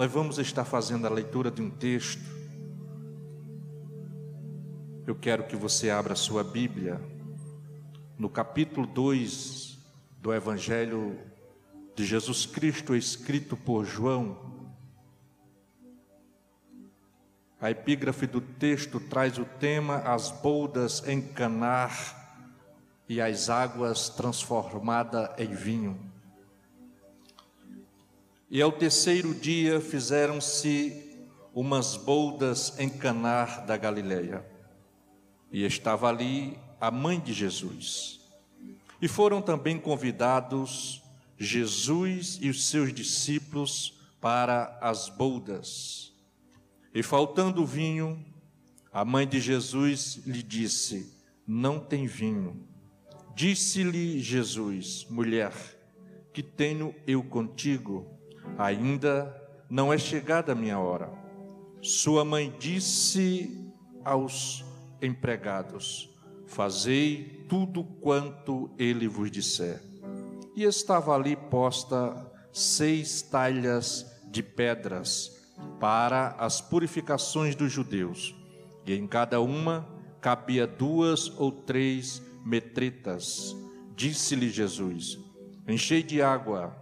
nós vamos estar fazendo a leitura de um texto. Eu quero que você abra sua Bíblia no capítulo 2 do Evangelho de Jesus Cristo, escrito por João. A epígrafe do texto traz o tema As boldas em Canar e as águas transformadas em vinho. E ao terceiro dia fizeram-se umas boldas em Canar da Galileia. E estava ali a mãe de Jesus. E foram também convidados Jesus e os seus discípulos para as boldas. E faltando vinho, a mãe de Jesus lhe disse: Não tem vinho. Disse-lhe Jesus: Mulher, que tenho eu contigo? Ainda não é chegada a minha hora. Sua mãe disse aos empregados: Fazei tudo quanto ele vos disser. E estava ali posta seis talhas de pedras para as purificações dos judeus, e em cada uma cabia duas ou três metretas. Disse-lhe Jesus: Enchei de água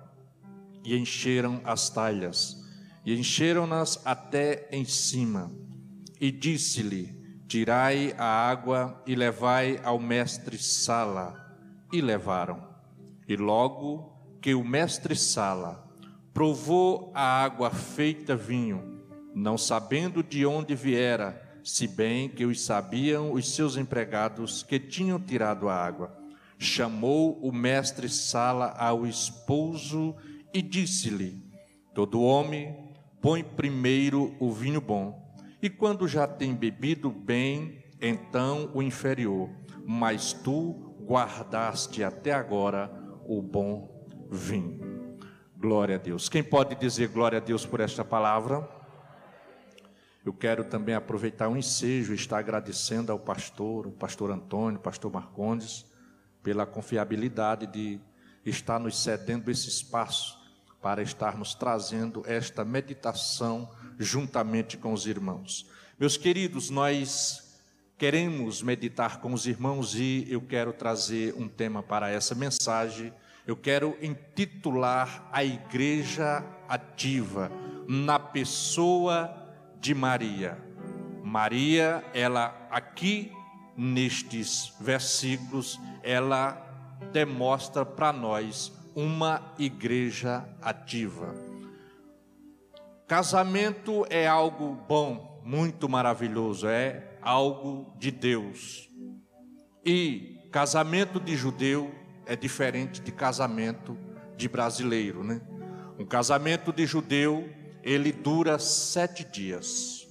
e encheram as talhas, e encheram-nas até em cima. E disse-lhe: Tirai a água e levai ao mestre Sala. E levaram. E logo que o mestre Sala provou a água feita vinho, não sabendo de onde viera, se bem que os sabiam os seus empregados que tinham tirado a água, chamou o mestre Sala ao esposo e disse-lhe: Todo homem põe primeiro o vinho bom, e quando já tem bebido bem, então o inferior, mas tu guardaste até agora o bom vinho. Glória a Deus. Quem pode dizer glória a Deus por esta palavra? Eu quero também aproveitar o ensejo e estar agradecendo ao pastor, o pastor Antônio, o pastor Marcondes, pela confiabilidade de estar nos cedendo esse espaço para estarmos trazendo esta meditação juntamente com os irmãos. Meus queridos, nós queremos meditar com os irmãos e eu quero trazer um tema para essa mensagem. Eu quero intitular a Igreja Ativa na pessoa de Maria. Maria, ela aqui nestes versículos, ela demonstra para nós uma igreja ativa. Casamento é algo bom, muito maravilhoso, é algo de Deus. E casamento de judeu é diferente de casamento de brasileiro, né? Um casamento de judeu, ele dura sete dias.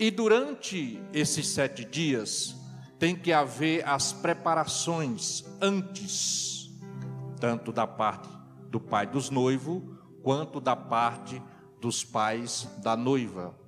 E durante esses sete dias, tem que haver as preparações antes tanto da parte do pai dos noivos, quanto da parte dos pais da noiva.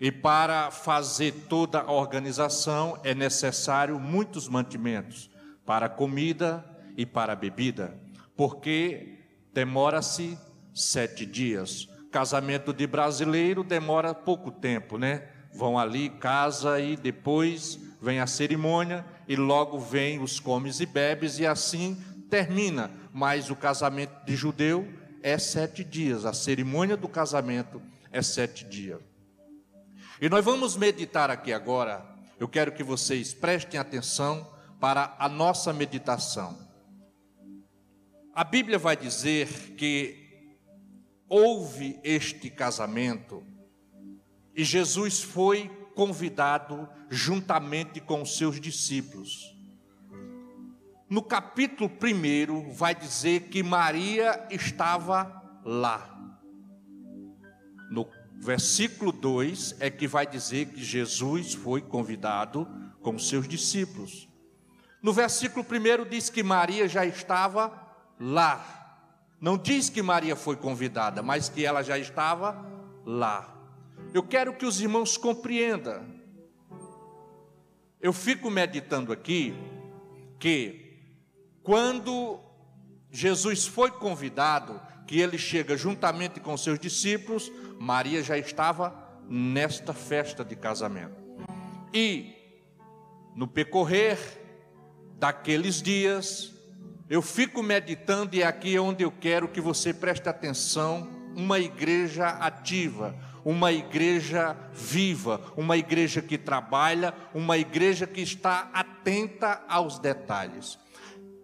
E para fazer toda a organização é necessário muitos mantimentos para comida e para bebida, porque demora-se sete dias. Casamento de brasileiro demora pouco tempo, né? Vão ali, casa e depois vem a cerimônia e logo vem os comes e bebes e assim termina, mas o casamento de judeu é sete dias, a cerimônia do casamento é sete dias. E nós vamos meditar aqui agora, eu quero que vocês prestem atenção para a nossa meditação. A Bíblia vai dizer que houve este casamento e Jesus foi convidado juntamente com os seus discípulos. No capítulo 1 vai dizer que Maria estava lá. No versículo 2 é que vai dizer que Jesus foi convidado com seus discípulos. No versículo 1 diz que Maria já estava lá. Não diz que Maria foi convidada, mas que ela já estava lá. Eu quero que os irmãos compreendam. Eu fico meditando aqui que quando Jesus foi convidado, que ele chega juntamente com seus discípulos, Maria já estava nesta festa de casamento. E no percorrer daqueles dias, eu fico meditando e aqui é onde eu quero que você preste atenção, uma igreja ativa, uma igreja viva, uma igreja que trabalha, uma igreja que está atenta aos detalhes.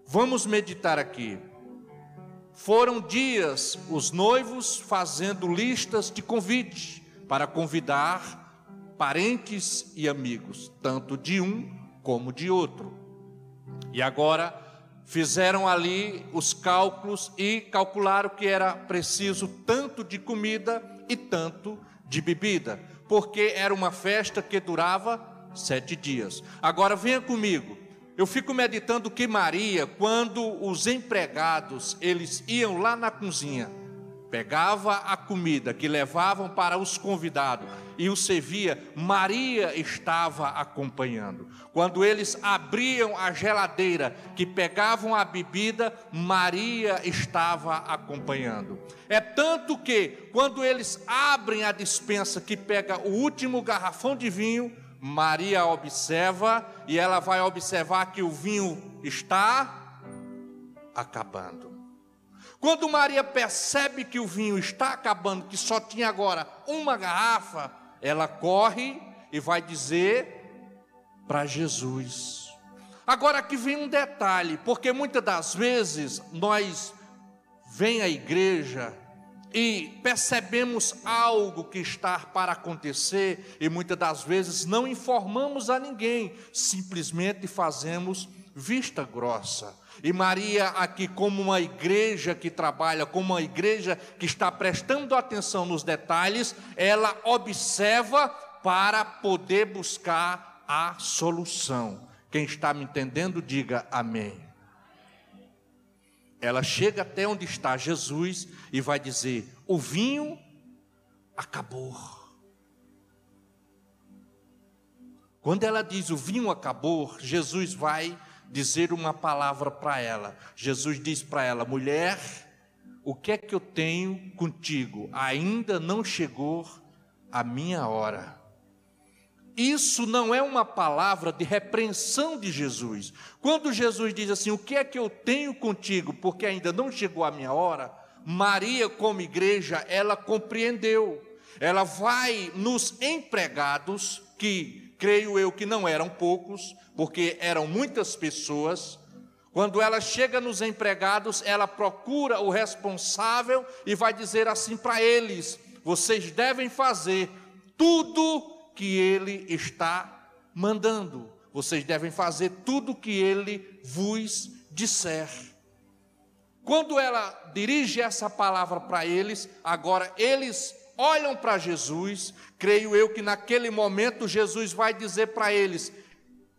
Vamos meditar aqui. Foram dias os noivos fazendo listas de convite para convidar parentes e amigos, tanto de um como de outro. E agora fizeram ali os cálculos e calcularam que era preciso tanto de comida e tanto de bebida, porque era uma festa que durava sete dias. Agora venha comigo. Eu fico meditando que Maria, quando os empregados eles iam lá na cozinha, pegava a comida que levavam para os convidados e o servia, Maria estava acompanhando. Quando eles abriam a geladeira, que pegavam a bebida, Maria estava acompanhando. É tanto que quando eles abrem a dispensa que pega o último garrafão de vinho, Maria observa e ela vai observar que o vinho está acabando. Quando Maria percebe que o vinho está acabando, que só tinha agora uma garrafa, ela corre e vai dizer para Jesus. Agora aqui vem um detalhe, porque muitas das vezes nós vem à igreja e percebemos algo que está para acontecer e muitas das vezes não informamos a ninguém, simplesmente fazemos vista grossa. E Maria, aqui, como uma igreja que trabalha, como uma igreja que está prestando atenção nos detalhes, ela observa para poder buscar a solução. Quem está me entendendo, diga amém. Ela chega até onde está Jesus e vai dizer: O vinho acabou. Quando ela diz o vinho acabou, Jesus vai dizer uma palavra para ela. Jesus diz para ela: Mulher, o que é que eu tenho contigo? Ainda não chegou a minha hora. Isso não é uma palavra de repreensão de Jesus. Quando Jesus diz assim: O que é que eu tenho contigo, porque ainda não chegou a minha hora? Maria, como igreja, ela compreendeu. Ela vai nos empregados, que creio eu que não eram poucos, porque eram muitas pessoas. Quando ela chega nos empregados, ela procura o responsável e vai dizer assim para eles: Vocês devem fazer tudo que ele está mandando. Vocês devem fazer tudo o que ele vos disser. Quando ela dirige essa palavra para eles, agora eles olham para Jesus, creio eu que naquele momento Jesus vai dizer para eles: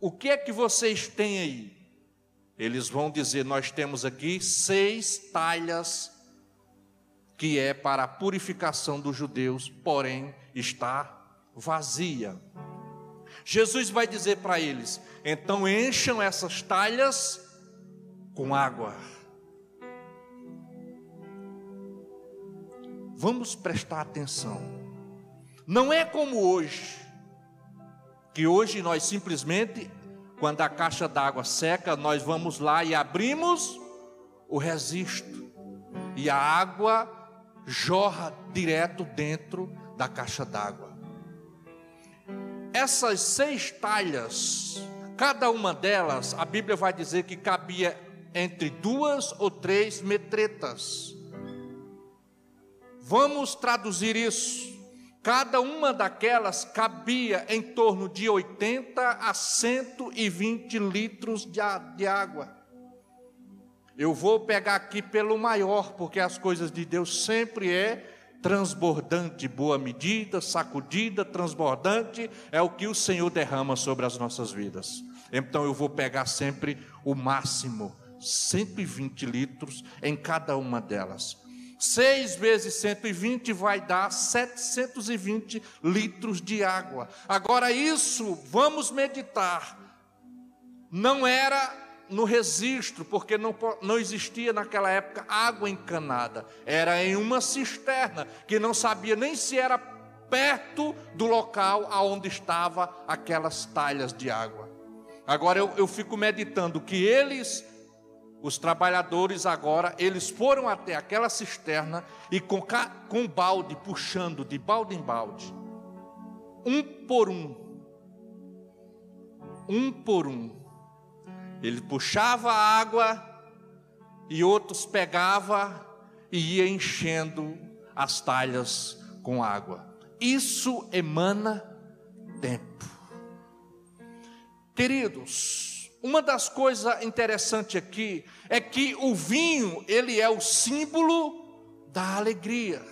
O que é que vocês têm aí? Eles vão dizer: Nós temos aqui seis talhas, que é para a purificação dos judeus, porém está vazia. Jesus vai dizer para eles: então encham essas talhas com água. Vamos prestar atenção. Não é como hoje, que hoje nós simplesmente, quando a caixa d'água seca, nós vamos lá e abrimos o resisto, e a água jorra direto dentro da caixa d'água essas seis talhas, cada uma delas, a Bíblia vai dizer que cabia entre duas ou três metretas. Vamos traduzir isso. Cada uma daquelas cabia em torno de 80 a 120 litros de água. Eu vou pegar aqui pelo maior, porque as coisas de Deus sempre é transbordante, boa medida, sacudida, transbordante, é o que o Senhor derrama sobre as nossas vidas. Então eu vou pegar sempre o máximo, 120 litros em cada uma delas. 6 vezes 120 vai dar 720 litros de água. Agora, isso, vamos meditar, não era no registro, porque não, não existia naquela época água encanada, era em uma cisterna, que não sabia nem se era perto do local aonde estava aquelas talhas de água. Agora eu, eu fico meditando que eles, os trabalhadores agora, eles foram até aquela cisterna e com, com balde, puxando de balde em balde, um por um, um por um, ele puxava a água e outros pegava e ia enchendo as talhas com água. Isso emana tempo. Queridos, uma das coisas interessantes aqui é que o vinho, ele é o símbolo da alegria.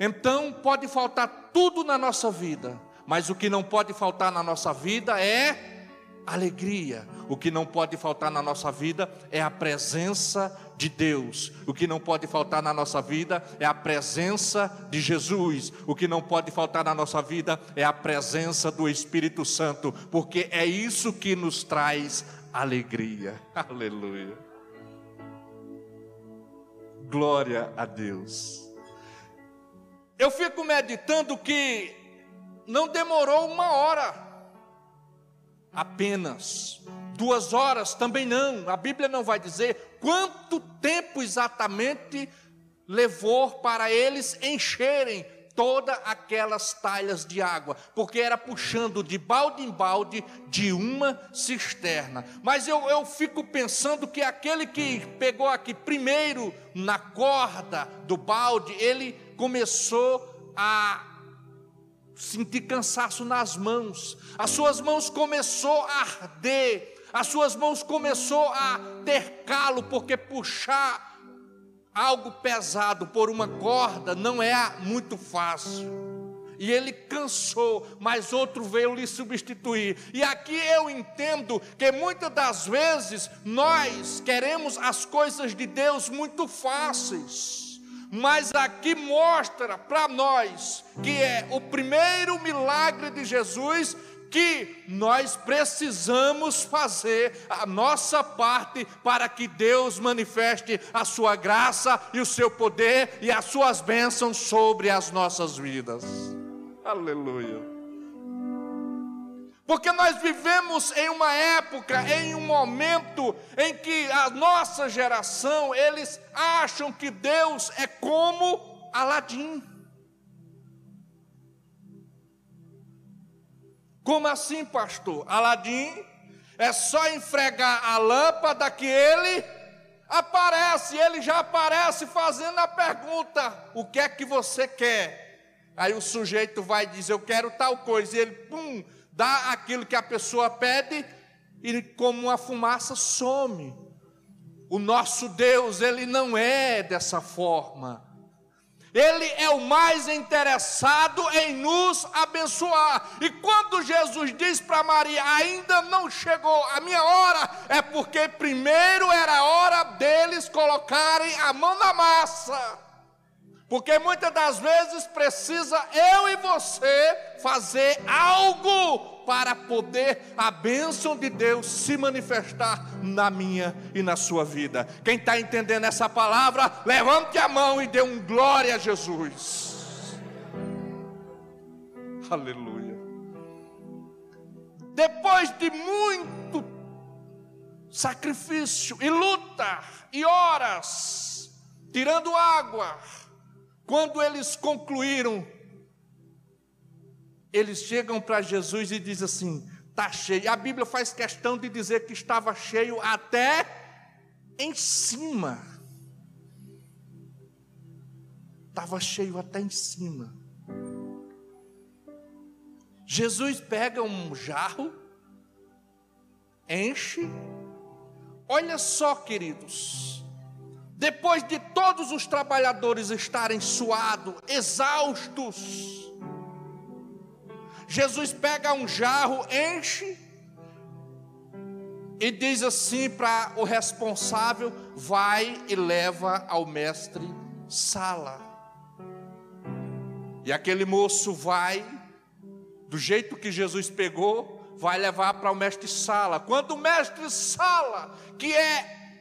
Então, pode faltar tudo na nossa vida, mas o que não pode faltar na nossa vida é alegria. O que não pode faltar na nossa vida é a presença de Deus. O que não pode faltar na nossa vida é a presença de Jesus. O que não pode faltar na nossa vida é a presença do Espírito Santo, porque é isso que nos traz alegria. Aleluia. Glória a Deus. Eu fico meditando que não demorou uma hora apenas. Duas horas também não. A Bíblia não vai dizer quanto tempo exatamente levou para eles encherem todas aquelas talhas de água, porque era puxando de balde em balde de uma cisterna. Mas eu, eu fico pensando que aquele que pegou aqui primeiro na corda do balde, ele começou a sentir cansaço nas mãos, as suas mãos começou a arder, as suas mãos começou a ter calo, porque puxar algo pesado por uma corda não é muito fácil. E ele cansou, mas outro veio lhe substituir. E aqui eu entendo que muitas das vezes nós queremos as coisas de Deus muito fáceis mas aqui mostra para nós que é o primeiro milagre de Jesus que nós precisamos fazer a nossa parte para que Deus manifeste a sua graça e o seu poder e as suas bênçãos sobre as nossas vidas. Aleluia. Porque nós vivemos em uma época, em um momento em que a nossa geração, eles acham que Deus é como Aladim. Como assim, pastor? Aladim é só enfregar a lâmpada que ele aparece, ele já aparece fazendo a pergunta: o que é que você quer? Aí o sujeito vai dizer: eu quero tal coisa, e ele, pum, dá aquilo que a pessoa pede e como uma fumaça some. O nosso Deus, ele não é dessa forma. Ele é o mais interessado em nos abençoar. E quando Jesus diz para Maria: Ainda não chegou a minha hora, é porque primeiro era a hora deles colocarem a mão na massa. Porque muitas das vezes precisa eu e você fazer algo para poder a bênção de Deus se manifestar na minha e na sua vida. Quem está entendendo essa palavra, levante a mão e dê um glória a Jesus. Aleluia. Depois de muito sacrifício e luta e horas, tirando água, quando eles concluíram, eles chegam para Jesus e dizem assim: está cheio. A Bíblia faz questão de dizer que estava cheio até em cima. Estava cheio até em cima. Jesus pega um jarro, enche. Olha só, queridos, depois de todos os trabalhadores estarem suados, exaustos, Jesus pega um jarro, enche e diz assim para o responsável: vai e leva ao mestre Sala. E aquele moço vai, do jeito que Jesus pegou, vai levar para o mestre Sala. Quando o mestre Sala, que é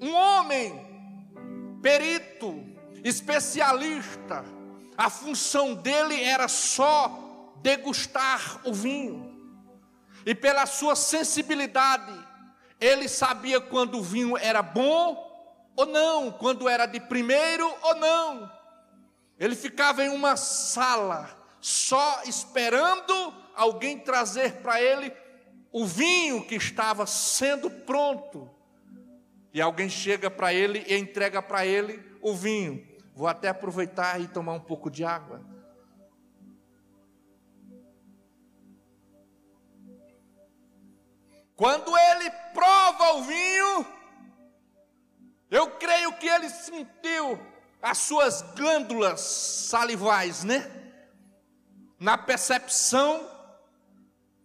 um homem perito, especialista, a função dele era só degustar o vinho. E pela sua sensibilidade, ele sabia quando o vinho era bom ou não, quando era de primeiro ou não. Ele ficava em uma sala, só esperando alguém trazer para ele o vinho que estava sendo pronto. E alguém chega para ele e entrega para ele o vinho. Vou até aproveitar e tomar um pouco de água. Quando ele prova o vinho, eu creio que ele sentiu as suas glândulas salivais, né? Na percepção,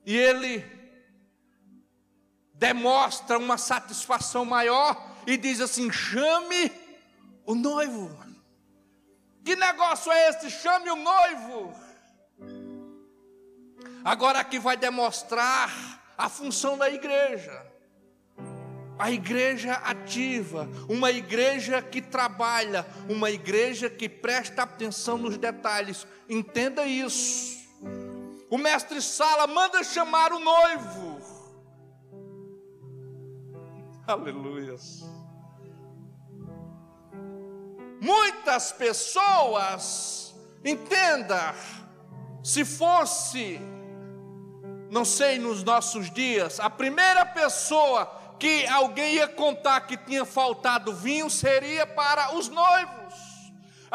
e ele demonstra uma satisfação maior e diz assim: chame o noivo. Que negócio é esse? Chame o noivo. Agora aqui vai demonstrar a função da igreja. A igreja ativa, uma igreja que trabalha, uma igreja que presta atenção nos detalhes. Entenda isso. O mestre Sala manda chamar o noivo. Aleluia. Muitas pessoas, entenda, se fosse não sei nos nossos dias, a primeira pessoa que alguém ia contar que tinha faltado vinho seria para os noivos.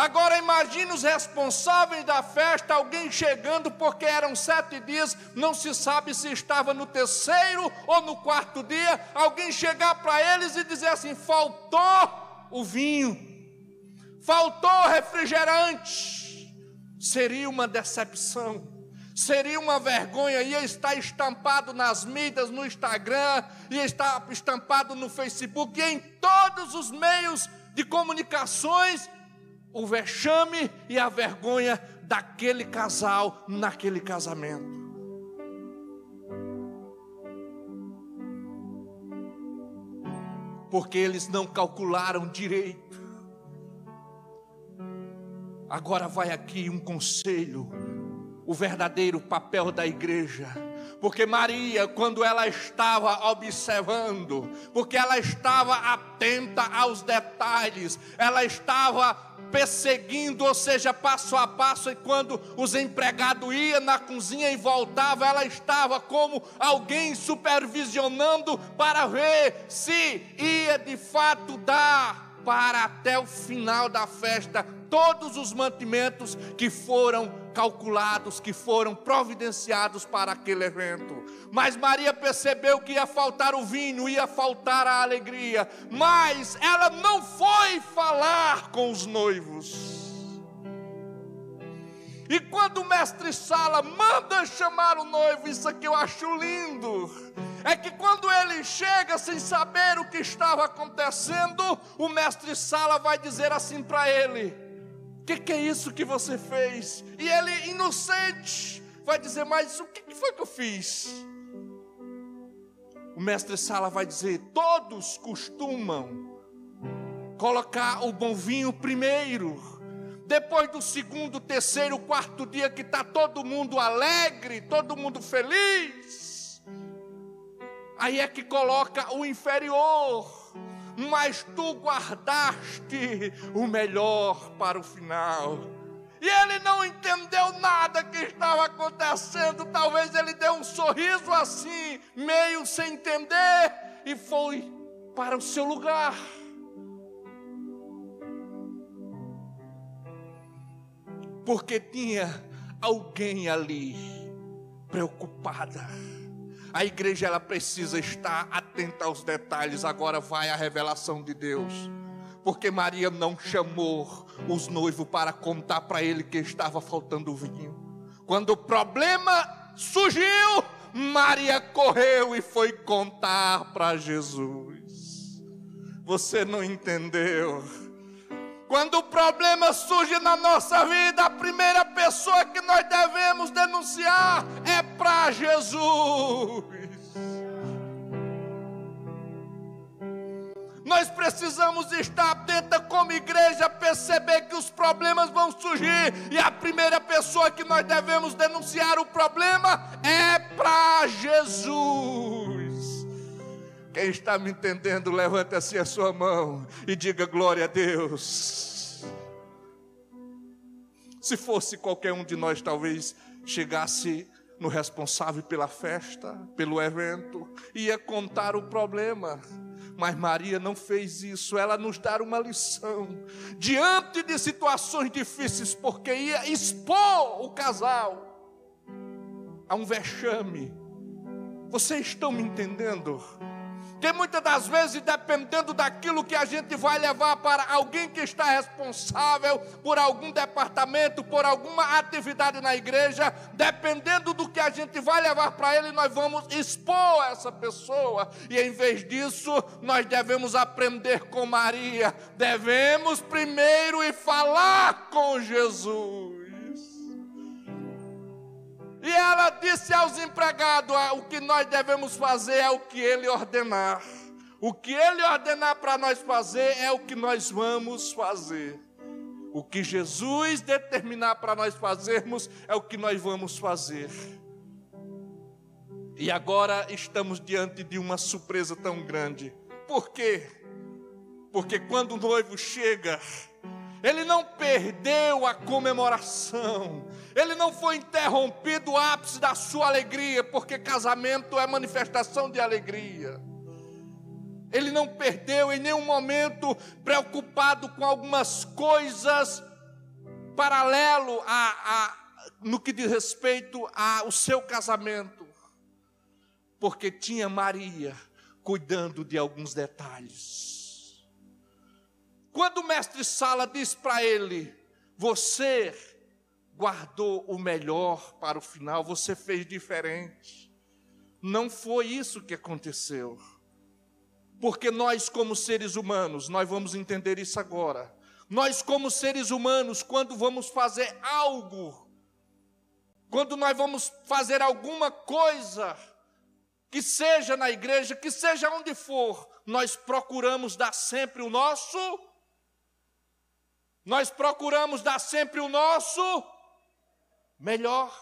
Agora imagine os responsáveis da festa, alguém chegando, porque eram sete dias, não se sabe se estava no terceiro ou no quarto dia, alguém chegar para eles e dizer assim: faltou o vinho, faltou refrigerante, seria uma decepção seria uma vergonha, ia estar estampado nas mídias, no Instagram, ia estar estampado no Facebook, e em todos os meios de comunicações, o vexame e a vergonha daquele casal naquele casamento. Porque eles não calcularam direito. Agora vai aqui um conselho o verdadeiro papel da igreja. Porque Maria, quando ela estava observando, porque ela estava atenta aos detalhes, ela estava perseguindo, ou seja, passo a passo, e quando os empregados iam na cozinha e voltavam, ela estava como alguém supervisionando para ver se ia de fato dar para até o final da festa todos os mantimentos que foram calculados, que foram providenciados para aquele evento. Mas Maria percebeu que ia faltar o vinho, ia faltar a alegria, mas ela não foi falar com os noivos. E quando o mestre Sala manda chamar o noivo, isso aqui eu acho lindo. É que quando ele chega sem saber o que estava acontecendo, o mestre Sala vai dizer assim para ele: O que, que, é isso que você fez? E ele, inocente, vai dizer: Mas o que, que foi que eu fiz? O mestre Sala vai dizer: Todos costumam colocar o bom vinho primeiro depois do segundo, terceiro, quarto dia que está todo mundo alegre, todo mundo feliz, aí é que coloca o inferior, mas tu guardaste o melhor para o final. E ele não entendeu nada que estava acontecendo. Talvez ele deu um sorriso assim, meio sem entender, e foi para o seu lugar. porque tinha alguém ali preocupada. A igreja ela precisa estar atenta aos detalhes. Agora vai a revelação de Deus. Porque Maria não chamou os noivos para contar para ele que estava faltando vinho. Quando o problema surgiu, Maria correu e foi contar para Jesus. Você não entendeu Quando o problema surge na nossa vida, a primeira pessoa que nós devemos denunciar é para Jesus. Nós precisamos estar atentos como igreja, perceber que os problemas vão surgir, e a primeira pessoa que nós devemos denunciar o problema é para Jesus. Quem está me entendendo, levante assim a sua mão e diga glória a Deus. Se fosse qualquer um de nós, talvez chegasse no responsável pela festa, pelo evento, ia contar o problema. Mas Maria não fez isso, ela nos dá uma lição. Diante de situações difíceis, porque ia expor o casal a um vexame. Vocês estão me entendendo? Que muitas das vezes, dependendo daquilo que a gente vai levar para alguém que está responsável por algum departamento, por alguma atividade na igreja, dependendo do que a gente vai levar para ele, nós vamos expor essa pessoa. E em vez disso, nós devemos aprender com Maria. Devemos primeiro ir falar com Jesus. E ela disse aos empregados: ah, o que nós devemos fazer é o que ele ordenar. O que ele ordenar para nós fazer é o que nós vamos fazer. O que Jesus determinar para nós fazermos é o que nós vamos fazer. E agora estamos diante de uma surpresa tão grande. Por quê? Porque quando o noivo chega, ele não perdeu a comemoração, ele não foi interrompido o ápice da sua alegria, porque casamento é manifestação de alegria. Ele não perdeu em nenhum momento preocupado com algumas coisas paralelo a, a no que diz respeito ao seu casamento, porque tinha Maria cuidando de alguns detalhes. Quando o mestre Sala diz para ele: Você guardou o melhor para o final, você fez diferente. Não foi isso que aconteceu. Porque nós, como seres humanos, nós vamos entender isso agora. Nós, como seres humanos, quando vamos fazer algo, quando nós vamos fazer alguma coisa, que seja na igreja, que seja onde for, nós procuramos dar sempre o nosso nós procuramos dar sempre o nosso melhor.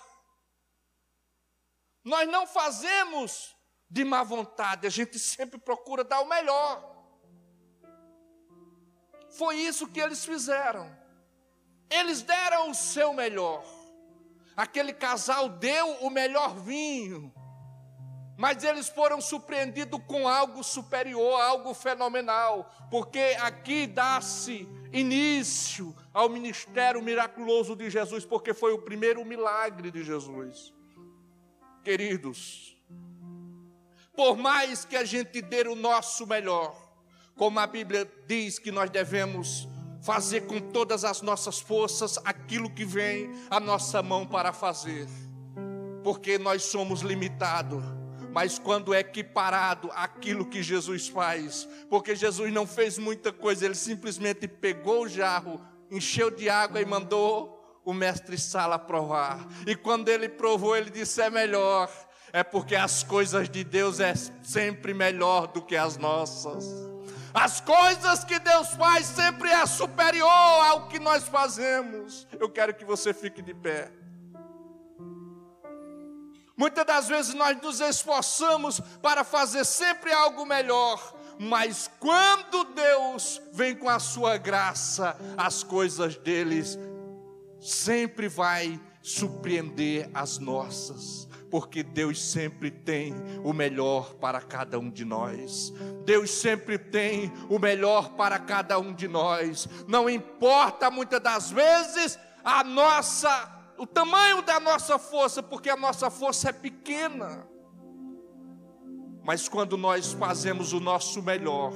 Nós não fazemos de má vontade, a gente sempre procura dar o melhor. Foi isso que eles fizeram. Eles deram o seu melhor. Aquele casal deu o melhor vinho. Mas eles foram surpreendidos com algo superior, algo fenomenal, porque aqui dá-se início ao ministério miraculoso de Jesus, porque foi o primeiro milagre de Jesus. Queridos, por mais que a gente dê o nosso melhor, como a Bíblia diz que nós devemos fazer com todas as nossas forças aquilo que vem à nossa mão para fazer, porque nós somos limitados mas quando é equiparado aquilo que Jesus faz, porque Jesus não fez muita coisa, ele simplesmente pegou o jarro, encheu de água e mandou o mestre Sala provar. E quando ele provou, ele disse: é melhor. É porque as coisas de Deus é sempre melhor do que as nossas. As coisas que Deus faz sempre é superior ao que nós fazemos. Eu quero que você fique de pé. Muitas das vezes nós nos esforçamos para fazer sempre algo melhor, mas quando Deus vem com a sua graça, as coisas deles sempre vai surpreender as nossas, porque Deus sempre tem o melhor para cada um de nós. Deus sempre tem o melhor para cada um de nós. Não importa muitas das vezes a nossa o tamanho da nossa força, porque a nossa força é pequena. Mas quando nós fazemos o nosso melhor,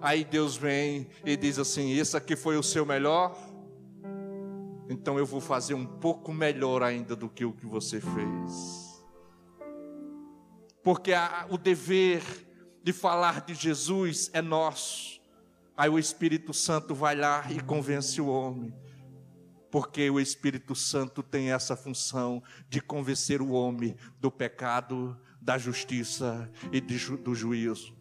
aí Deus vem e diz assim: Esse aqui foi o seu melhor, então eu vou fazer um pouco melhor ainda do que o que você fez. Porque a, o dever de falar de Jesus é nosso. Aí o Espírito Santo vai lá e convence o homem. Porque o Espírito Santo tem essa função de convencer o homem do pecado, da justiça e do juízo.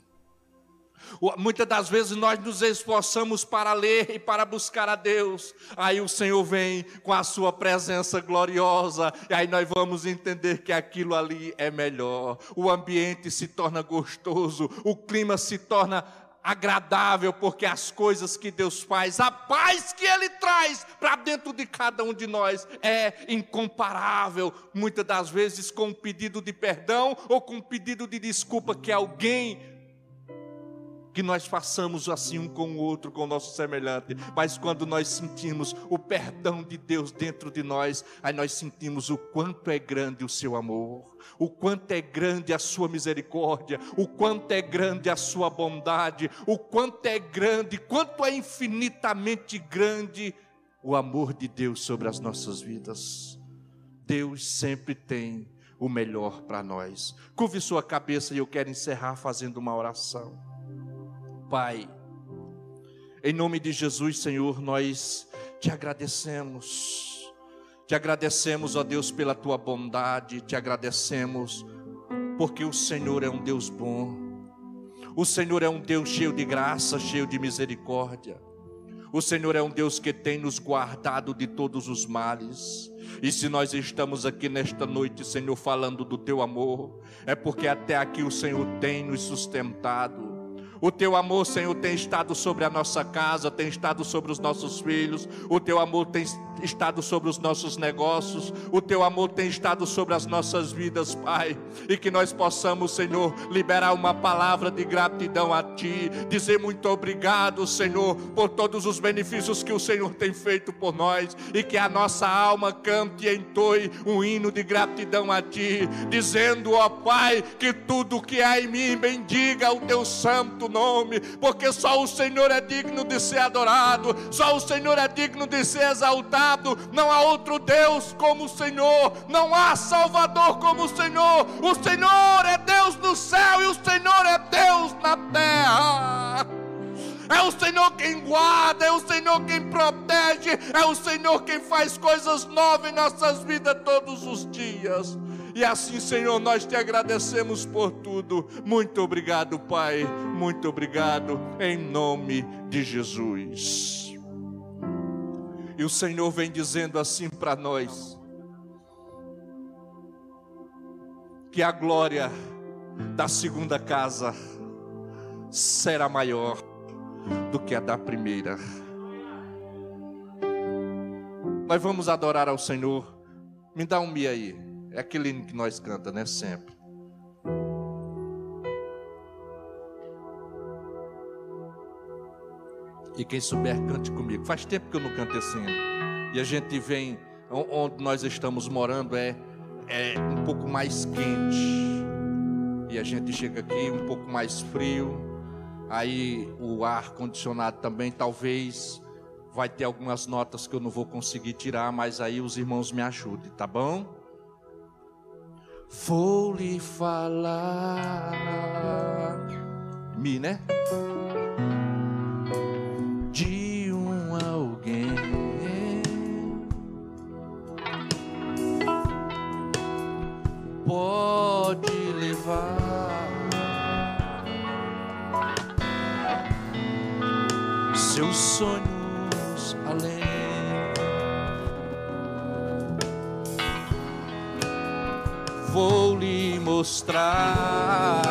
Muitas das vezes nós nos esforçamos para ler e para buscar a Deus. Aí o Senhor vem com a sua presença gloriosa, e aí nós vamos entender que aquilo ali é melhor. O ambiente se torna gostoso, o clima se torna agradável, porque as coisas que Deus faz, a paz que Ele traz para dentro de cada um de nós é incomparável. Muitas das vezes com um pedido de perdão ou com um pedido de desculpa que alguém que nós façamos assim um com o outro, com o nosso semelhante, mas quando nós sentimos o perdão de Deus dentro de nós, aí nós sentimos o quanto é grande o seu amor, o quanto é grande a sua misericórdia, o quanto é grande a sua bondade, o quanto é grande, quanto é infinitamente grande o amor de Deus sobre as nossas vidas. Deus sempre tem o melhor para nós. Curve sua cabeça e eu quero encerrar fazendo uma oração. Pai. Em nome de Jesus, Senhor, nós te agradecemos. Te agradecemos, ó Deus, pela tua bondade, te agradecemos porque o Senhor é um Deus bom. O Senhor é um Deus cheio de graça, cheio de misericórdia. O Senhor é um Deus que tem nos guardado de todos os males. E se nós estamos aqui nesta noite, Senhor, falando do teu amor, é porque até aqui o Senhor tem nos sustentado. O teu amor, Senhor, tem estado sobre a nossa casa, tem estado sobre os nossos filhos. O teu amor tem estado sobre os nossos negócios. O teu amor tem estado sobre as nossas vidas, Pai. E que nós possamos, Senhor, liberar uma palavra de gratidão a Ti. Dizer muito obrigado, Senhor, por todos os benefícios que o Senhor tem feito por nós. E que a nossa alma cante e entoe um hino de gratidão a Ti. Dizendo, ó Pai, que tudo que há em mim bendiga o Teu santo nome, porque só o Senhor é digno de ser adorado, só o Senhor é digno de ser exaltado. Não há outro Deus como o Senhor, não há Salvador como o Senhor. O Senhor é Deus no céu e o Senhor é Deus na terra. É o Senhor quem guarda, é o Senhor quem protege, é o Senhor quem faz coisas novas em nossas vidas todos os dias. E assim, Senhor, nós te agradecemos por tudo. Muito obrigado, Pai. Muito obrigado, em nome de Jesus. E o Senhor vem dizendo assim para nós: que a glória da segunda casa será maior do que a da primeira. Nós vamos adorar ao Senhor. Me dá um mi aí. É aquele hino que nós canta, né? Sempre. E quem souber, cante comigo. Faz tempo que eu não canto assim. E a gente vem, onde nós estamos morando é, é um pouco mais quente. E a gente chega aqui um pouco mais frio. Aí o ar condicionado também, talvez vai ter algumas notas que eu não vou conseguir tirar, mas aí os irmãos me ajudem, tá bom? Vou lhe falar, me, né? De um alguém pode levar seus sonhos além. vou lhe mostrar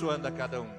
abençoando a cada um.